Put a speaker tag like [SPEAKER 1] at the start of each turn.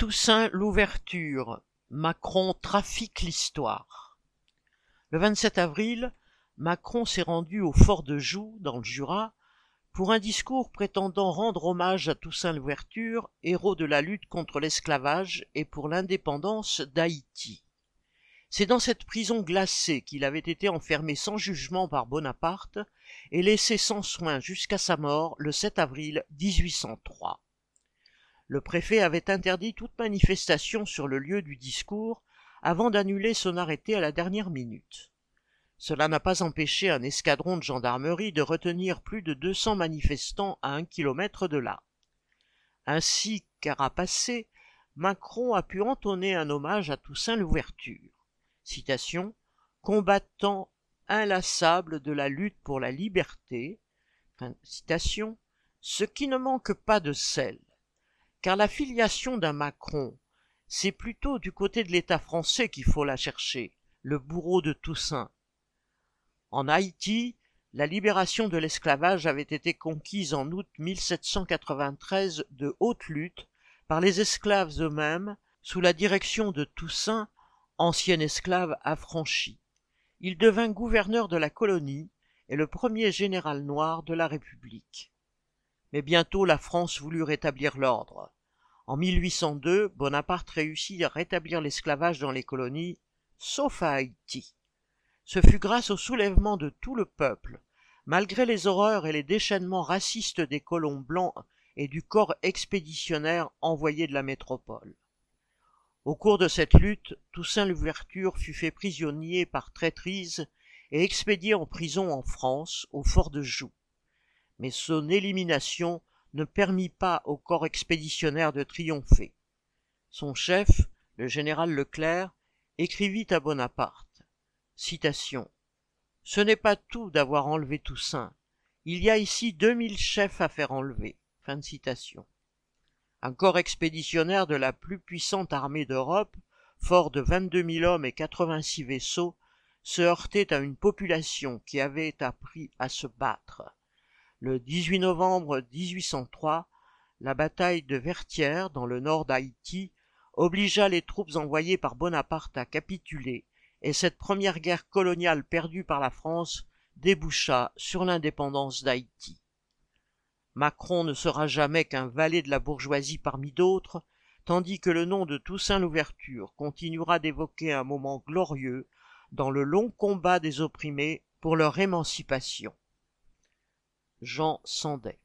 [SPEAKER 1] Toussaint l'ouverture, Macron trafique l'histoire. Le 27 avril, Macron s'est rendu au fort de Joux, dans le Jura, pour un discours prétendant rendre hommage à Toussaint l'ouverture, héros de la lutte contre l'esclavage et pour l'indépendance d'Haïti. C'est dans cette prison glacée qu'il avait été enfermé sans jugement par Bonaparte et laissé sans soin jusqu'à sa mort le 7 avril 1803 le préfet avait interdit toute manifestation sur le lieu du discours avant d'annuler son arrêté à la dernière minute. Cela n'a pas empêché un escadron de gendarmerie de retenir plus de 200 manifestants à un kilomètre de là. Ainsi carapacé, Macron a pu entonner un hommage à Toussaint l'ouverture. Citation Combattant inlassable de la lutte pour la liberté. Ce qui ne manque pas de sel car la filiation d'un Macron, c'est plutôt du côté de l'État français qu'il faut la chercher, le bourreau de Toussaint. En Haïti, la libération de l'esclavage avait été conquise en août 1793 de haute lutte par les esclaves eux-mêmes sous la direction de Toussaint, ancien esclave affranchi. Il devint gouverneur de la colonie et le premier général noir de la République. Mais bientôt la France voulut rétablir l'ordre. En 1802, Bonaparte réussit à rétablir l'esclavage dans les colonies, sauf à Haïti. Ce fut grâce au soulèvement de tout le peuple, malgré les horreurs et les déchaînements racistes des colons blancs et du corps expéditionnaire envoyé de la métropole. Au cours de cette lutte, Toussaint l'Ouverture fut fait prisonnier par traîtrise et expédié en prison en France, au fort de Joux mais son élimination ne permit pas au corps expéditionnaire de triompher. Son chef, le général Leclerc, écrivit à Bonaparte. Ce n'est pas tout d'avoir enlevé Toussaint. Il y a ici deux mille chefs à faire enlever. Un corps expéditionnaire de la plus puissante armée d'Europe, fort de vingt-deux mille hommes et quatre-vingt-six vaisseaux, se heurtait à une population qui avait appris à se battre. Le 18 novembre 1803, la bataille de Vertières, dans le nord d'Haïti, obligea les troupes envoyées par Bonaparte à capituler, et cette première guerre coloniale perdue par la France déboucha sur l'indépendance d'Haïti. Macron ne sera jamais qu'un valet de la bourgeoisie parmi d'autres, tandis que le nom de Toussaint l'Ouverture continuera d'évoquer un moment glorieux dans le long combat des opprimés pour leur émancipation. Jean Sandet.